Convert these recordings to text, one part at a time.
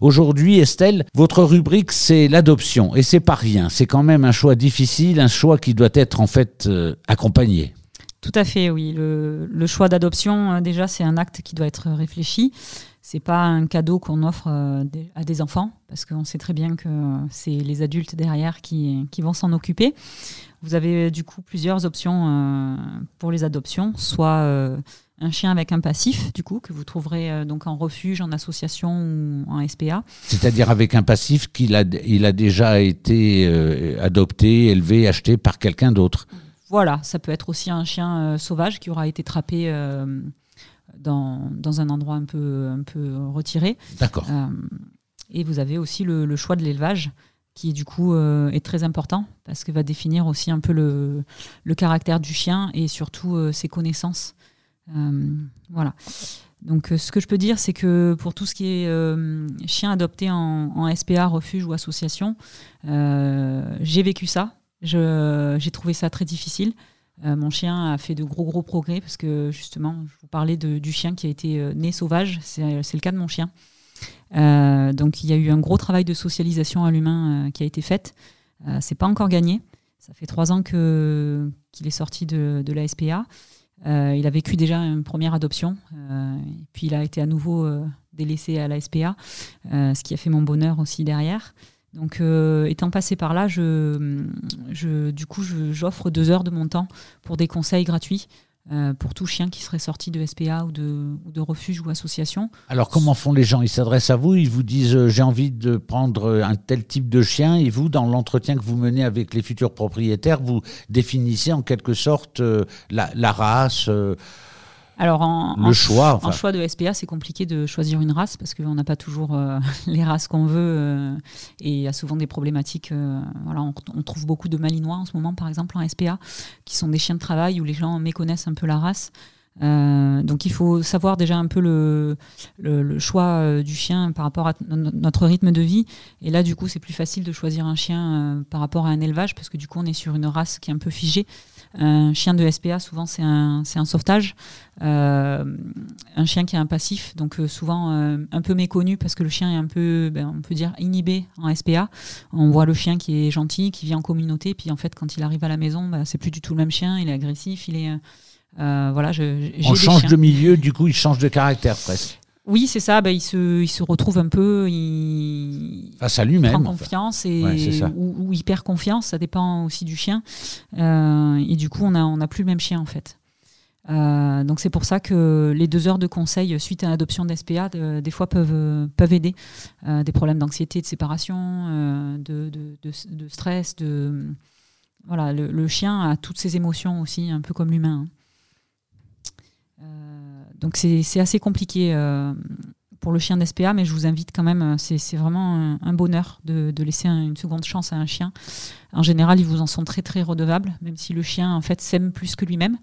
Aujourd'hui, Estelle, votre rubrique, c'est l'adoption. Et c'est pas rien. C'est quand même un choix difficile, un choix qui doit être en fait euh, accompagné. Tout à fait, oui. Le, choix d'adoption, euh, déjà, c'est un acte qui doit être réfléchi. C'est pas un cadeau qu'on offre euh, à des enfants, parce qu'on sait très bien que c'est les adultes derrière qui, qui vont s'en occuper. Vous avez du coup plusieurs options pour les adoptions, soit un chien avec un passif, du coup, que vous trouverez euh, donc en refuge, en association ou en SPA. C'est-à-dire avec un passif qu'il a, il a déjà été euh, adopté, élevé, acheté par quelqu'un d'autre. Voilà, ça peut être aussi un chien euh, sauvage qui aura été trappé dans, dans, un endroit un peu, un peu retiré. D'accord. et vous avez aussi le, le choix de l'élevage qui du coup est très important parce que va définir aussi un peu le, le caractère du chien et surtout ses connaissances. Euh, voilà. Donc, euh, ce que je peux dire, c'est que pour tout ce qui est euh, chien adopté en, SPA, refuge ou association, j'ai vécu ça. J'ai trouvé ça très difficile. mon chien a fait de gros gros progrès parce que justement, je vous parlais du chien qui a été né sauvage. C'est le cas de mon chien. donc, il y a eu un gros travail de socialisation à l'humain qui a été fait. c'est pas encore gagné. Ça fait trois ans qu'il est sorti de, de la SPA. Euh, il a vécu déjà une première adoption, euh, puis il a été à nouveau euh, délaissé à la SPA, ce qui a fait mon bonheur aussi derrière. Donc, étant passé par là, je, je du coup, j'offre deux heures de mon temps pour des conseils gratuits euh, pour tout chien qui serait sorti de SPA ou de, ou de refuge ou association. Alors comment font les gens? Ils s'adressent à vous, ils vous disent euh, j'ai envie de prendre un tel type de chien et vous, dans l'entretien que vous menez avec les futurs propriétaires, vous définissez en quelque sorte euh, la, race alors en, choix, en choix de SPA, c'est compliqué de choisir une race parce qu'on n'a pas toujours euh, les races qu'on veut euh, et il y a souvent des problématiques. Euh, voilà, on, trouve beaucoup de malinois en ce moment, par exemple en SPA, qui sont des chiens de travail où les gens méconnaissent un peu la race. Donc il faut savoir déjà un peu le, choix du chien par rapport à notre rythme de vie. Et là, du coup, c'est plus facile de choisir un chien par rapport à un élevage parce que du coup, on est sur une race qui est un peu figée. Un chien de SPA, souvent, c'est un, un, sauvetage. Euh, un chien qui est un passif, donc euh, souvent euh, un peu méconnu parce que le chien est un peu, ben, on peut dire, inhibé en SPA. On voit le chien qui est gentil, qui vit en communauté, puis en fait, quand il arrive à la maison, ben, c'est plus du tout le même chien, il est agressif, il est. voilà, je, On change de milieu, du coup, il change de caractère presque. Oui, c'est ça. Ben, il, se, il se retrouve un peu. Il, Face à lui-même. prend confiance et, ou, il perd confiance. Ça dépend aussi du chien. et du coup, on n'a on a plus le même chien en fait. Euh, donc c'est pour ça que les deux heures de conseil suite à l'adoption d'SPA, des fois peuvent, peuvent aider. Euh, des problèmes d'anxiété, de séparation, euh, de, de, stress. De, voilà, le, chien a toutes ses émotions aussi, un peu comme l'humain. Hein. Donc c'est assez compliqué pour le chien d'SPA, mais je vous invite quand même, c'est vraiment un, bonheur de, laisser une seconde chance à un chien. En général, ils vous en sont très très redevables, même si le chien en fait s'aime plus que lui-même.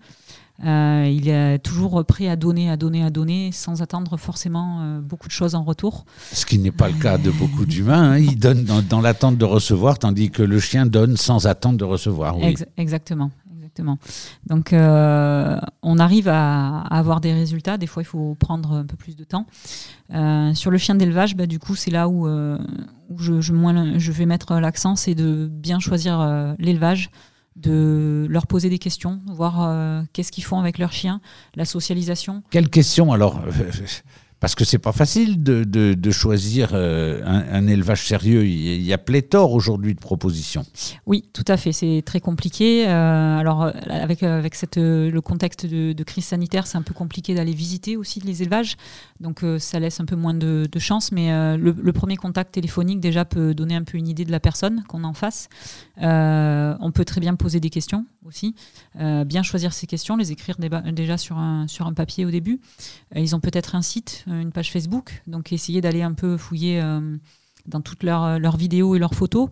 Euh, il est toujours prêt à donner, à donner, à donner, sans attendre forcément euh, beaucoup de choses en retour. Ce qui n'est pas le cas de beaucoup d'humains. Hein. Ils donnent dans, l'attente de recevoir, tandis que le chien donne sans attendre de recevoir. Oui. exactement. Donc, euh, on arrive à, avoir des résultats. Des fois, il faut prendre un peu plus de temps. sur le chien d'élevage, bah, du coup, c'est là où, où je, je, vais mettre l'accent, c'est de bien choisir l'élevage, de leur poser des questions, voir euh, qu'est-ce qu'ils font avec leurs chiens, la socialisation. Quelles questions alors? Parce que c'est pas facile de, de, choisir euh, un, élevage sérieux. Il y a pléthore aujourd'hui de propositions. Oui, tout à fait. C'est très compliqué. Euh, alors, euh, avec, avec le contexte de, crise sanitaire, c'est un peu compliqué d'aller visiter aussi les élevages. Donc, ça laisse un peu moins de, chance. Mais le, premier contact téléphonique, déjà, peut donner un peu une idée de la personne qu'on en face. on peut très bien poser des questions aussi. bien choisir ces questions, les écrire déjà sur un, sur un papier au début. ils ont peut-être un site une page Facebook, donc essayer d'aller un peu fouiller euh, dans toutes leurs, leurs, vidéos et leurs photos,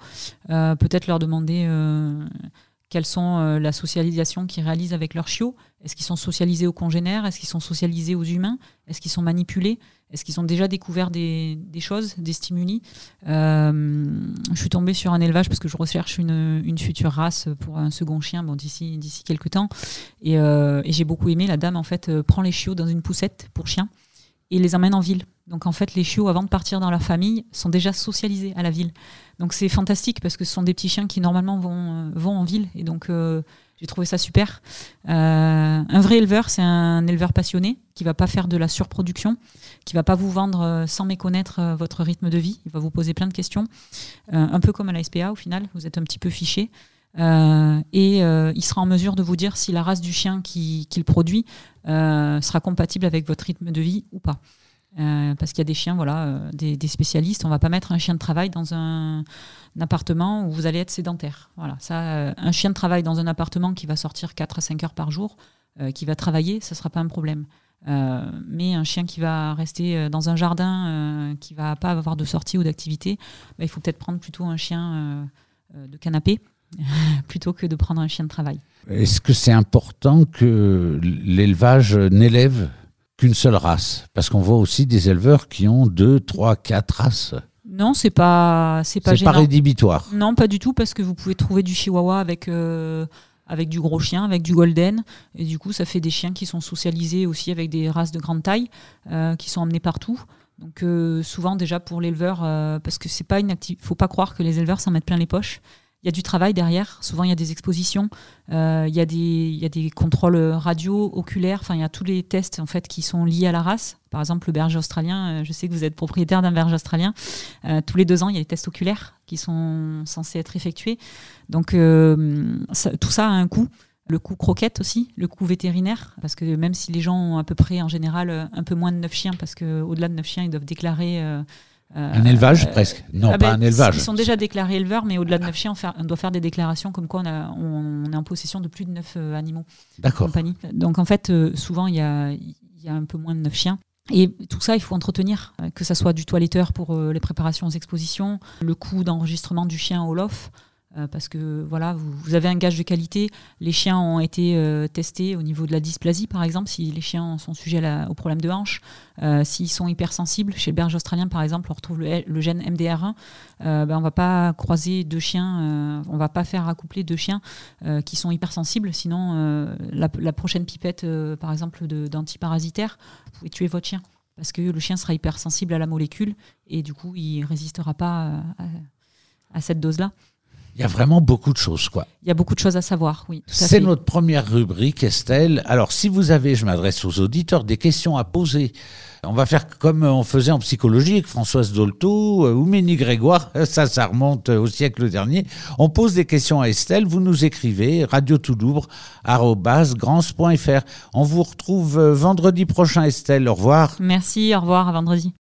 euh, peut-être leur demander quelles sont la socialisation qu'ils réalisent avec leurs chiots. Est-ce qu'ils sont socialisés aux congénères? Est-ce qu'ils sont socialisés aux humains? Est-ce qu'ils sont manipulés? Est-ce qu'ils ont déjà découvert des, des choses, des stimuli? Je suis tombée sur un élevage parce que je recherche une, une future race pour un second chien bon, d'ici, d'ici quelques temps. Et, et j'ai beaucoup aimé. La dame, en fait, prend les chiots dans une poussette pour chien et les emmène en ville. Donc en fait, les chiots, avant de partir dans leur famille, sont déjà socialisés à la ville. Donc c'est fantastique parce que ce sont des petits chiens qui normalement vont, vont en ville. Et donc j'ai trouvé ça super. un vrai éleveur, c'est un éleveur passionné qui va pas faire de la surproduction, qui va pas vous vendre sans méconnaître votre rythme de vie. Il va vous poser plein de questions. un peu comme à la SPA au final, vous êtes un petit peu fiché. Euh, et euh, il sera en mesure de vous dire si la race du chien qu'il produit euh, sera compatible avec votre rythme de vie ou pas. parce qu'il y a des chiens, voilà, des, spécialistes. On va pas mettre un chien de travail dans un, appartement où vous allez être sédentaire. Voilà, ça, un chien de travail dans un appartement qui va sortir 4 à 5 heures par jour, qui va travailler, ça sera pas un problème. mais un chien qui va rester dans un jardin, qui va pas avoir de sortie ou d'activité, bah, il faut peut-être prendre plutôt un chien de canapé plutôt que de prendre un chien de travail. Est-ce que c'est important que l'élevage n'élève qu'une seule race? Parce qu'on voit aussi des éleveurs qui ont deux, trois, quatre races. Non, c'est pas c'est pas pas rédhibitoire. Non, pas du tout parce que vous pouvez trouver du chihuahua avec euh, avec du gros chien, avec du golden et du coup ça fait des chiens qui sont socialisés aussi avec des races de grande taille euh, qui sont emmenés partout. Donc euh, souvent déjà pour l'éleveur parce que c'est pas une faut pas croire que les éleveurs s'en mettent plein les poches il y a du travail derrière. Souvent, il y a des expositions, euh, il, y a des, contrôles radio, oculaires. Enfin, il y a tous les tests en fait qui sont liés à la race. Par exemple, le berger australien. Euh, je sais que vous êtes propriétaire d'un berger australien. Euh, tous les deux ans, il y a des tests oculaires qui sont censés être effectués. Donc, tout ça a un coût. Le coût croquette aussi, le coût vétérinaire, parce que même si les gens ont à peu près en général un peu moins de 9 chiens, parce qu'au-delà de 9 chiens, ils doivent déclarer un élevage presque Non, ah pas ben, un élevage. Ils sont déjà déclarés éleveurs, mais au-delà de 9 chiens, on, doit faire des déclarations comme quoi on, est en possession de plus de 9 euh, animaux. D'accord. Donc en fait, euh, souvent, il y a, un peu moins de 9 chiens. Et tout ça, il faut entretenir, euh, que ce soit du toiletteur pour les préparations aux expositions, le coût d'enregistrement du chien au LOF, euh, parce que voilà, vous, avez un gage de qualité. Les chiens ont été euh, testés au niveau de la dysplasie, par exemple, si les chiens sont sujets au problème de hanche, euh, s'ils sont hypersensibles. Chez le berger australien, par exemple, on retrouve le, gène MDR1. Ben, on ne va pas croiser deux chiens, on ne va pas faire accoupler deux chiens qui sont hypersensibles, sinon la, prochaine pipette, par exemple, d'antiparasitaire, vous pouvez tuer votre chien. Parce que le chien sera hypersensible à la molécule et du coup, il ne résistera pas à cette dose-là. Il y a vraiment beaucoup de choses, quoi. Il y a beaucoup de choses à savoir, oui. C'est notre première rubrique, Estelle. Alors, si vous avez, je m'adresse aux auditeurs, des questions à poser, on va faire comme on faisait en psychologie avec Françoise Dolto euh, ou Ménie Grégoire, ça, ça remonte au siècle dernier. On pose des questions à Estelle, vous nous écrivez radio On vous retrouve euh, vendredi prochain, Estelle. Au revoir. Merci, au revoir, à vendredi.